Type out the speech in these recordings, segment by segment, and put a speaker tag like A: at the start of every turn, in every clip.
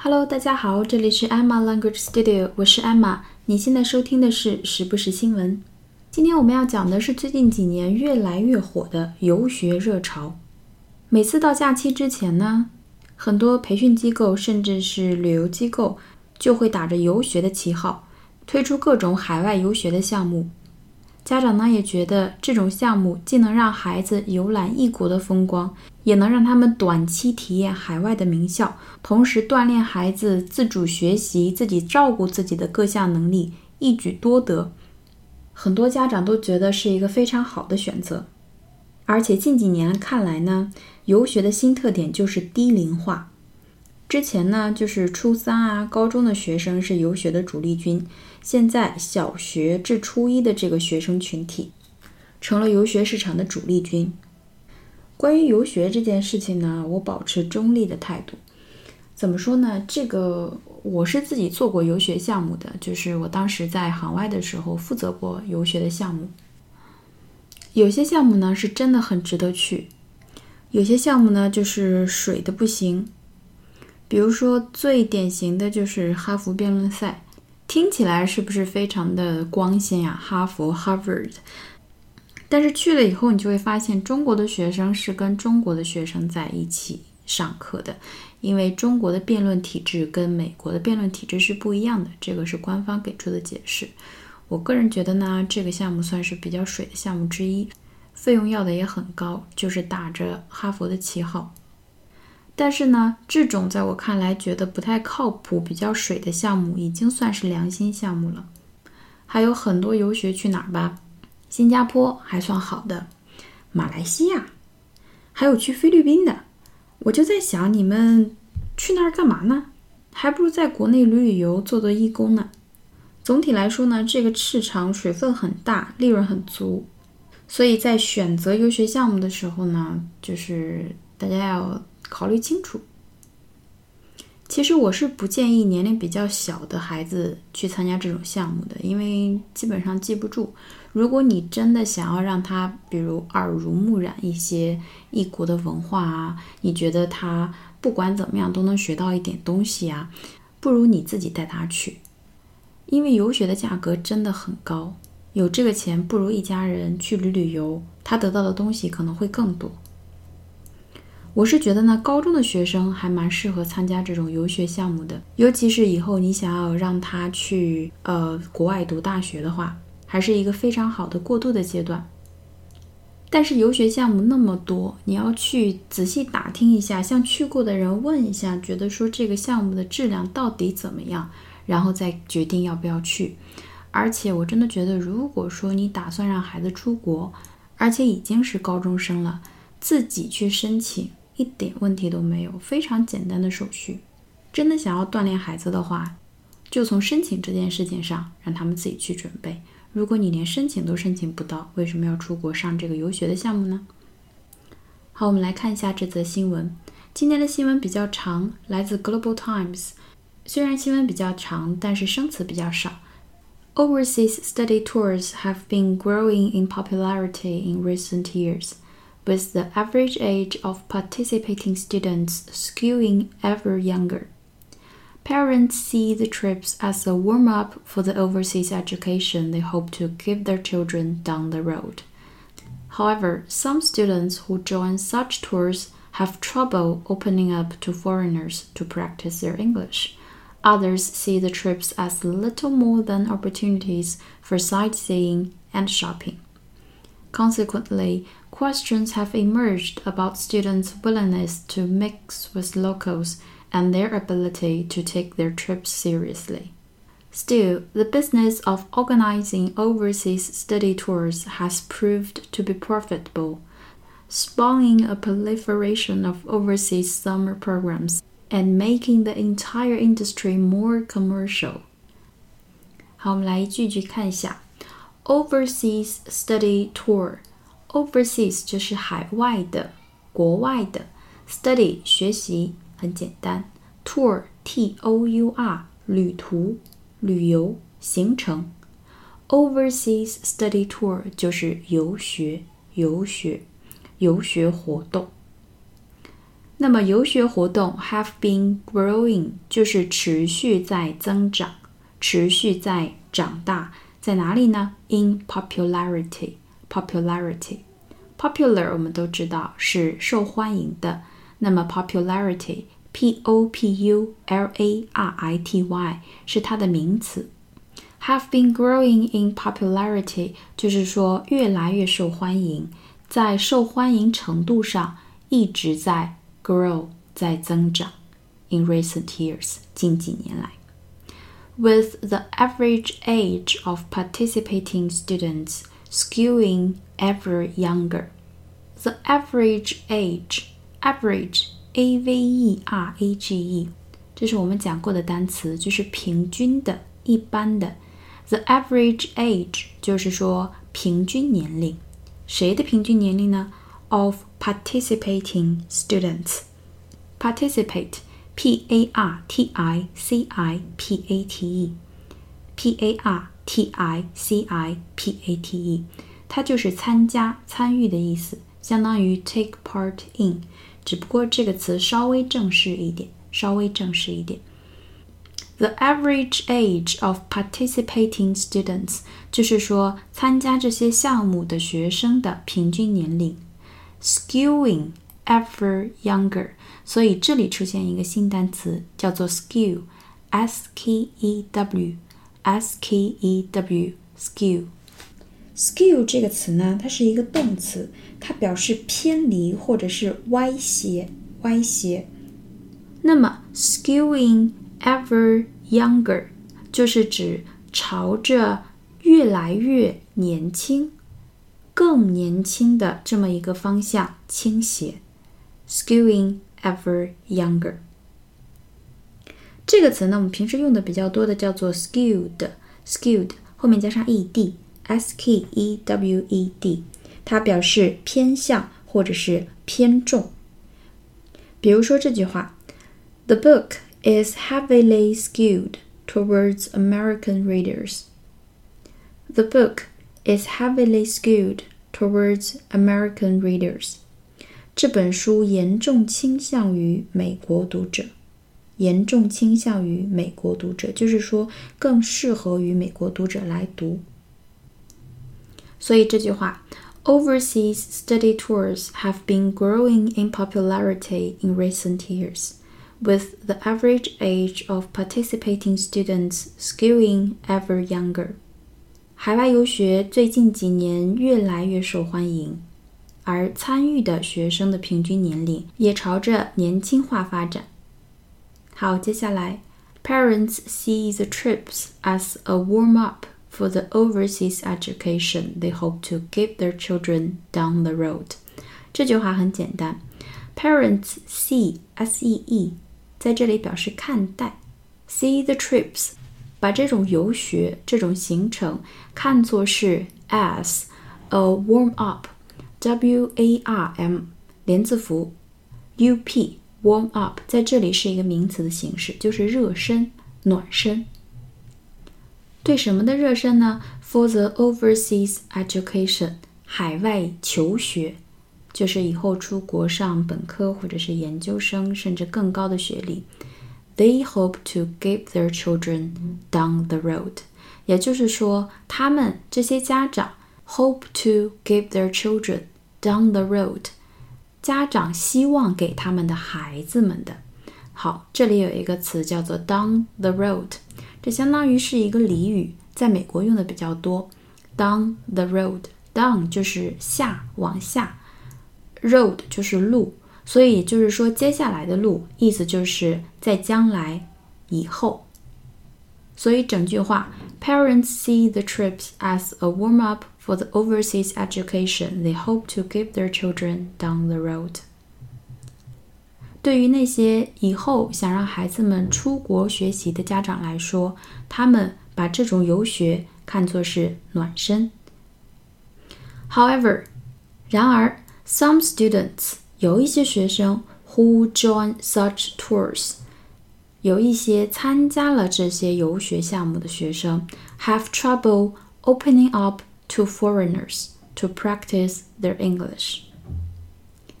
A: Hello，大家好，这里是 Emma Language Studio，我是 Emma。你现在收听的是时不时新闻。今天我们要讲的是最近几年越来越火的游学热潮。每次到假期之前呢，很多培训机构甚至是旅游机构就会打着游学的旗号，推出各种海外游学的项目。家长呢也觉得这种项目既能让孩子游览异国的风光，也能让他们短期体验海外的名校，同时锻炼孩子自主学习、自己照顾自己的各项能力，一举多得。很多家长都觉得是一个非常好的选择。而且近几年看来呢，游学的新特点就是低龄化。之前呢，就是初三啊、高中的学生是游学的主力军。现在小学至初一的这个学生群体，成了游学市场的主力军。关于游学这件事情呢，我保持中立的态度。怎么说呢？这个我是自己做过游学项目的，就是我当时在海外的时候负责过游学的项目。有些项目呢是真的很值得去，有些项目呢就是水的不行。比如说最典型的就是哈佛辩论赛。听起来是不是非常的光鲜呀？哈佛 （Harvard），但是去了以后，你就会发现中国的学生是跟中国的学生在一起上课的，因为中国的辩论体制跟美国的辩论体制是不一样的，这个是官方给出的解释。我个人觉得呢，这个项目算是比较水的项目之一，费用要的也很高，就是打着哈佛的旗号。但是呢，这种在我看来觉得不太靠谱、比较水的项目，已经算是良心项目了。还有很多游学去哪儿吧？新加坡还算好的，马来西亚，还有去菲律宾的。我就在想，你们去那儿干嘛呢？还不如在国内旅旅游、做做义工呢。总体来说呢，这个市场水分很大，利润很足。所以在选择游学项目的时候呢，就是大家要。考虑清楚。其实我是不建议年龄比较小的孩子去参加这种项目的，因为基本上记不住。如果你真的想要让他，比如耳濡目染一些异国的文化啊，你觉得他不管怎么样都能学到一点东西啊，不如你自己带他去。因为游学的价格真的很高，有这个钱不如一家人去旅旅游，他得到的东西可能会更多。我是觉得呢，高中的学生还蛮适合参加这种游学项目的，尤其是以后你想要让他去呃国外读大学的话，还是一个非常好的过渡的阶段。但是游学项目那么多，你要去仔细打听一下，向去过的人问一下，觉得说这个项目的质量到底怎么样，然后再决定要不要去。而且我真的觉得，如果说你打算让孩子出国，而且已经是高中生了，自己去申请。一点问题都没有，非常简单的手续。真的想要锻炼孩子的话，就从申请这件事情上让他们自己去准备。如果你连申请都申请不到，为什么要出国上这个游学的项目呢？好，我们来看一下这则新闻。今天的新闻比较长，来自 Global Times。虽然新闻比较长，但是生词比较少。Overseas study tours have been growing in popularity in recent years. With the average age of participating students skewing ever younger. Parents see the trips as a warm up for the overseas education they hope to give their children down the road. However, some students who join such tours have trouble opening up to foreigners to practice their English. Others see the trips as little more than opportunities for sightseeing and shopping. Consequently, questions have emerged about students' willingness to mix with locals and their ability to take their trips seriously. Still, the business of organizing overseas study tours has proved to be profitable, spawning a proliferation of overseas summer programs and making the entire industry more commercial. 好，我们来一句句看一下。Overseas study tour, overseas 就是海外的、国外的，study 学习很简单，tour t o u r 旅途、旅游、行程。Overseas study tour 就是游学、游学、游学活动。那么游学活动 have been growing 就是持续在增长，持续在长大，在哪里呢？In popularity popularity，popularity，popular 我们都知道是受欢迎的，那么 popularity，p o p u l a r i t y 是它的名词。Have been growing in popularity 就是说越来越受欢迎，在受欢迎程度上一直在 grow 在增长。In recent years 近几年来，with the average age of participating students skewing ever younger. The average age average a v e r a g e 这是我们讲过的单词，就是平均的、一般的。The average age 就是说平均年龄，谁的平均年龄呢？Of participating students. Participate, p a r t i c i p a t e, p a r t i c i p a t e，它就是参加、参与的意思，相当于 take part in，只不过这个词稍微正式一点，稍微正式一点。The average age of participating students 就是说参加这些项目的学生的平均年龄，skewing ever younger。所以这里出现一个新单词，叫做 skew，s k e W，s k e w，skew。skew 这个词呢，它是一个动词，它表示偏离或者是歪斜、歪斜。那么 skewing ever younger 就是指朝着越来越年轻、更年轻的这么一个方向倾斜，skewing ever younger。这个词呢，我们平时用的比较多的叫做 skewed，skewed 后面加上 ed，s k e w e d，它表示偏向或者是偏重。比如说这句话：The book is heavily skewed towards American readers. The book is heavily skewed towards American readers. 这本书严重倾向于美国读者。 严重倾向于美国读者，就是说更适合于美国读者来读。所以这句话，Overseas study tours have been growing in popularity in recent years with the average age of participating students skewing ever younger. 海外游学最近几年越来越受欢迎，而参与的学生的平均年龄也朝着年轻化发展。 好，接下来，Parents see the trips as a warm-up for the overseas education they hope to give their children down the road。这句话很简单，Parents see s e e 在这里表示看待，see the trips，把这种游学这种行程看作是 as a warm up，w a r m 连字符，u p warm up 在这里是一个名词的形式，就是热身、暖身。对什么的热身呢？For the overseas education，海外求学。就是以后出国上本科或者是研究生，甚至更高的学历。They hope to give their children down the road，也就是说，他们这些家长 hope to give their children down the road， 家长希望给他们的孩子们的。好，这里有一个词叫做 down the road，这相当于是一个俚语，在美国用的比较多。Down the road，down 就是下，往下。Road 就是路，所以就是说接下来的路，意思就是在将来以后。所以整句话，Parents see the trips as a warm up for the overseas education they hope to give their children down the road。对于那些以后想让孩子们出国学习的家长来说，他们把这种游学看作是暖身。However，然而。Some students 有一些学生 who join such tours，有一些参加了这些游学项目的学生 have trouble opening up to foreigners to practice their English。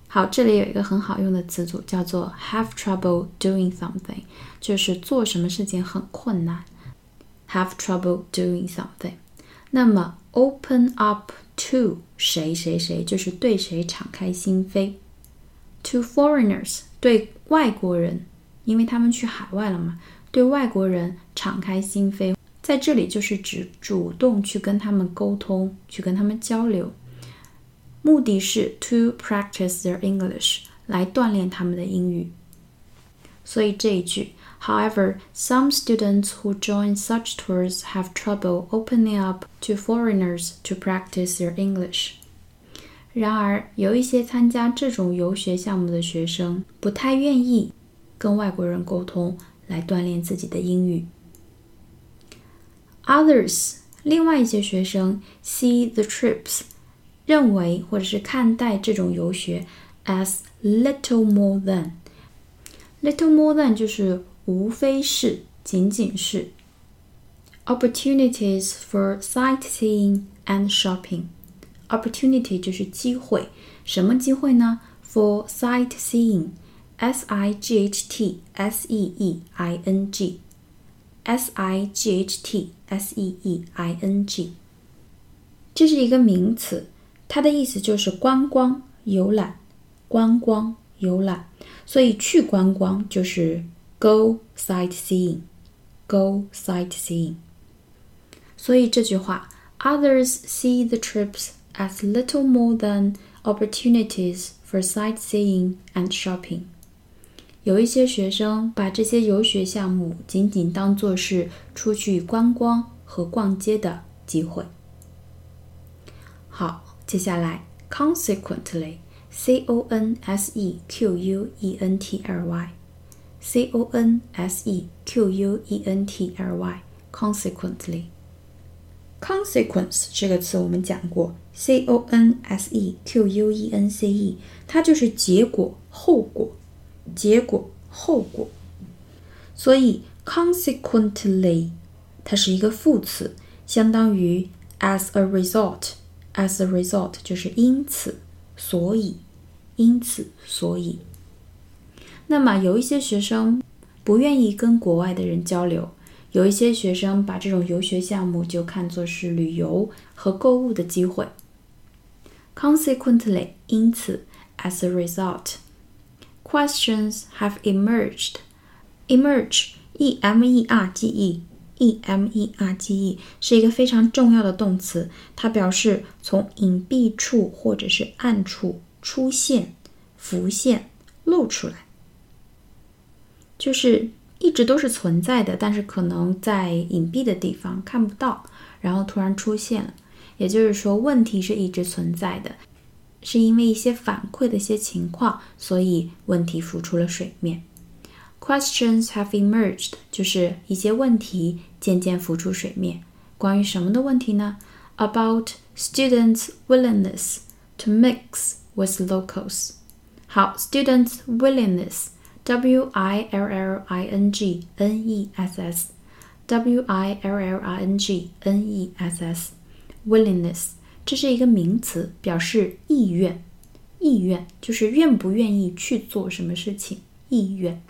A: 好，这里有一个很好用的词组，叫做 have trouble doing something，就是做什么事情很困难。have trouble doing something。那么 open up to 谁谁谁，就是对谁敞开心扉。to foreigners 对外国人，因为他们去海外了嘛，对外国人敞开心扉， 在这里就是指主动去跟他们沟通，去跟他们交流。目的是 to practice their English，来锻炼他们的英语。所以这一句，However, some students who join such tours have trouble opening up to foreigners to practice their English。然而，有一些参加这种游学项目的学生不太愿意跟外国人沟通，来锻炼自己的英语。 Others，另外一些学生 see the trips 认为或者是看待这种游学 as little more than little more than 就是无非是仅仅是 opportunities for sightseeing and shopping opportunity 就是机会，什么机会呢？For sightseeing, s i g h t s e e i n g, s i g h t s e e i n g，这是一个名词。它的意思就是观光游览，观光游览，所以去观光就是 go sightseeing，go sightseeing。所以这句话，others see the trips as little more than opportunities for sightseeing and shopping。 有一些学生把这些游学项目仅仅当作是出去观光和逛街的机会。好。接下来，consequently，c o n s e q u e n t l y，c o n s e q u e n t l y，consequently，consequence 这个词我们讲过，c o n s e q u e n c e，它就是结果、后果、结果、后果。所以 consequently 它是一个副词，相当于 as a result。As a result，就是因此，所以，因此，所以。那么有一些学生不愿意跟国外的人交流，有一些学生把这种游学项目就看作是旅游和购物的机会。Consequently，因此，as a result Questions have emerged。emerge，e m e r g e。e m e r g e 是一个非常重要的动词，它表示从隐蔽处或者是暗处出现、浮现、露出来，就是一直都是存在的，但是可能在隐蔽的地方看不到，然后突然出现了。也就是说，问题是一直存在的，是因为一些反馈的一些情况，所以问题浮出了水面。Questions have emerged，就是一些问题渐渐浮出水面。关于什么的问题呢？About students' willingness to mix with locals。好，students' willingness，W I L L I N G N E S S，W I L L I N G N E S S，willingness， 这是一个名词，表示意愿。意愿就是愿不愿意去做什么事情，意愿。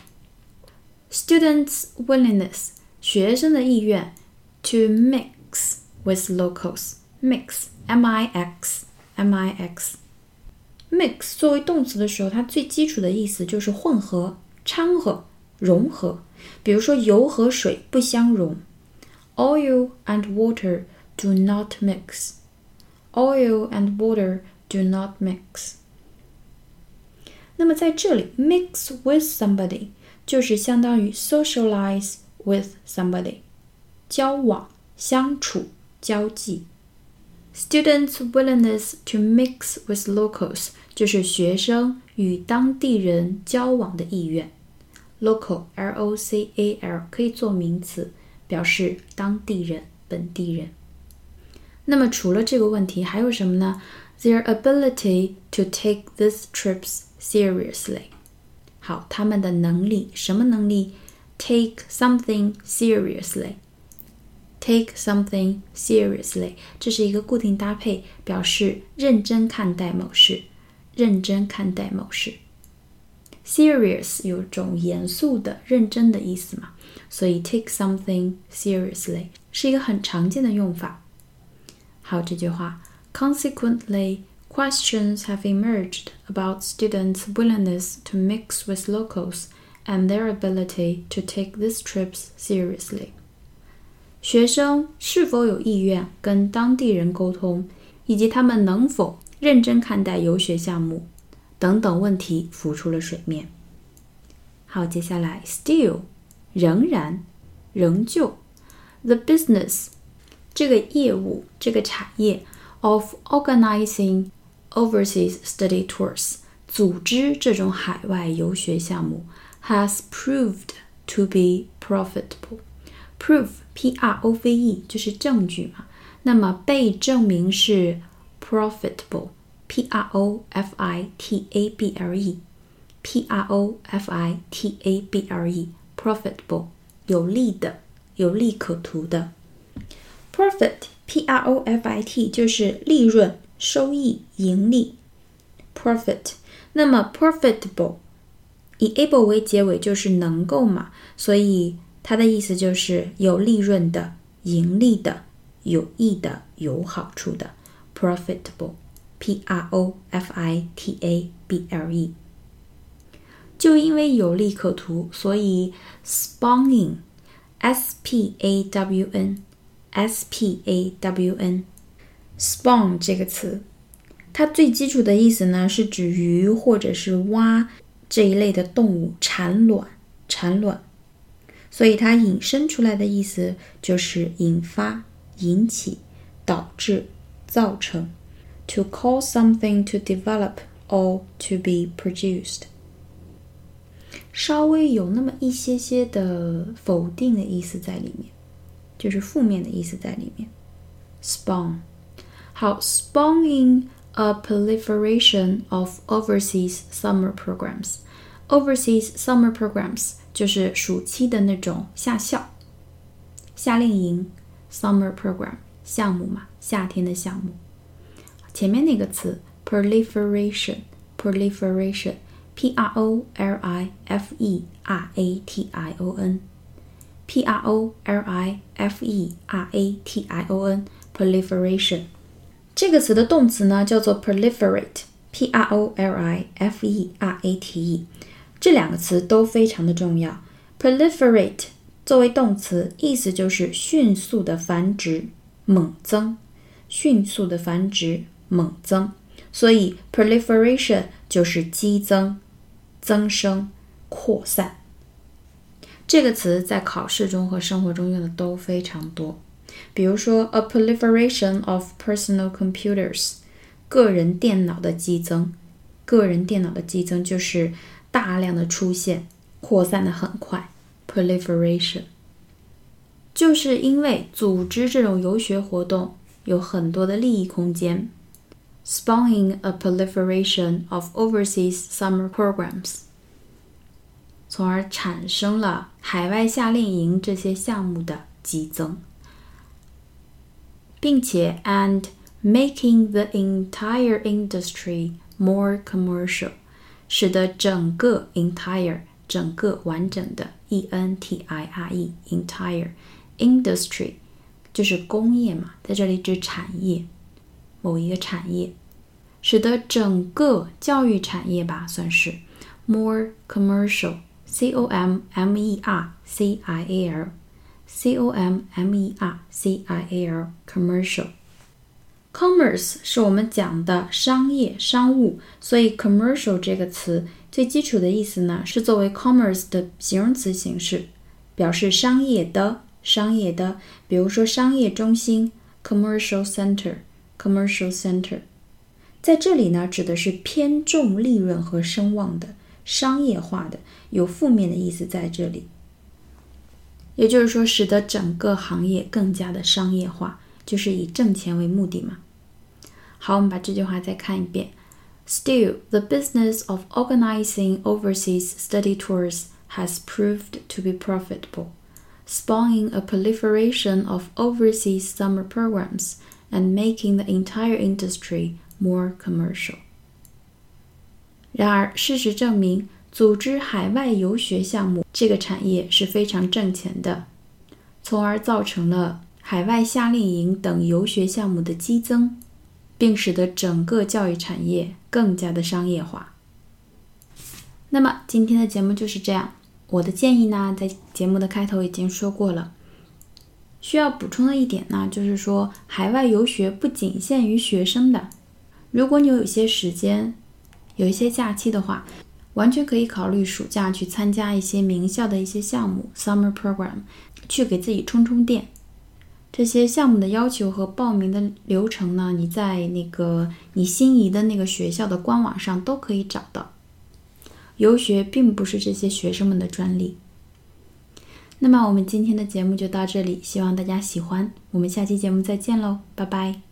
A: Students' willingness，学生的意愿，to mix with locals。mix，m-i-x，m-i-x。mix 作为动词的时候，它最基础的意思就是混合、掺和、融合。比如说，油和水不相容，oil and water do not mix。 oil and water do not mix。那么在这里，mix with somebody。就是相当于 socialize with somebody，交往、相处、交际。Students' willingness to mix with locals 就是学生与当地人交往的意愿。Local, L-O-C-A-L 可以做名词，表示当地人、本地人。 那么除了这个问题，还有什么呢？Their ability to take these trips seriously。好，他们的能力，什么能力？Take something seriously. Take something seriously，这是一个固定搭配，表示认真看待某事， 认真看待某事。Serious 有种严肃的、认真的意思嘛，所以 take something seriously 是一个很常见的用法。 还有这句话，Consequently, questions have emerged about students' willingness to mix with locals and their ability to take these trips seriously. 学生是否有意愿跟当地人沟通，以及他们能否认真看待游学项目等等问题浮出了水面。好，接下来，still，仍然，仍旧，the business， 这个业务，这个产业，of organizing overseas study tours，组织这种海外游学项目，has proved to be profitable。prove，p-r-o-v-e，就是证据嘛。那么被证明是 profitable。P R O F I T A B L E，P R O F I T A B L E，profitable 有利的，有利可图的。 Profit，P R O F I T 就是利润、收益、盈利。Profit，那么 profitable 以 able 为结尾就是能够嘛，所以它的意思就是有利润的、盈利的、有益的、有好处的。Profitable。P R O F I T A B L E，就因为有利可图，所以 Spawning, S-P-A-W-N S P A W N，spawn 这个词，它最基础的意思呢是指鱼或者是蛙这一类的动物产卵，产卵，所以它引申出来的意思就是引发、引起、导致、造成。to cause something to develop or to be produced。稍微有那么一些些的否定的意思在里面，就是负面的意思在里面。Spawn，好，spawning a proliferation of overseas summer programs。Overseas summer programs 就是暑期的那种夏校、夏令营，summer program 项目嘛，夏天的项目。前面那个词 proliferation，proliferation，p r o l i f e r a t i o P R O L I F E R A T I O N proliferation。这个词的动词呢叫做 proliferate，p r o l i f e r a t e。这两个词都非常的重要。proliferate 作为动词，意思就是迅速的繁殖、猛增，迅速的繁殖。猛增，所以 proliferation 就是激增、增生、扩散。这个词在考试中和生活中用的都非常多。比如说，a proliferation of personal computers，个人电脑的激增。个人电脑的激增就是大量的出现，扩散的很快。proliferation 就是因为组织这种游学活动有很多的利益空间。spawning a proliferation of overseas summer programs，从而产生了海外夏令营这些项目的激增，并且 and making the entire industry more commercial，使得整个 entire 整个完整的 e n t i r e entire industry 就是工业嘛，在这里指产业。某一个产业，使得整个教育产业吧，算是 more commercial commercial，c o m m e r c i a l，c o m m e r c i a l，commercial。commerce 是我们讲的商业、商务，所以 commercial 这个词最基础的意思呢，是作为 commerce 的形容词形式，表示商业的、商业的，比如说商业中心 commercial center。Commercial center，在这里呢，指的是偏重利润和声望的商业化的，有负面的意思在这里。也就是说，使得整个行业更加的商业化，就是以挣钱为目的嘛。好，我们把这句话再看一遍。Still, the business of organizing overseas study tours has proved to be profitable, spawning a proliferation of overseas summer programs and making the entire industry more commercial. 然而，事实证明，组织海外游学项目这个产业是非常挣钱的，从而造成了海外夏令营等游学项目的激增，并使得整个教育产业更加的商业化。那么，今天的节目就是这样。我的建议呢，在节目的开头已经说过了。需要补充的一点呢，就是说，海外游学不仅限于学生的。如果你有一些时间，有一些假期的话，完全可以考虑暑假去参加一些名校的一些项目 （summer program），去给自己充充电。这些项目的要求和报名的流程呢，你在那个你心仪的那个学校的官网上都可以找到。游学并不是这些学生们的专利。那么我们今天的节目就到这里，希望大家喜欢。我们下期节目再见喽，拜拜。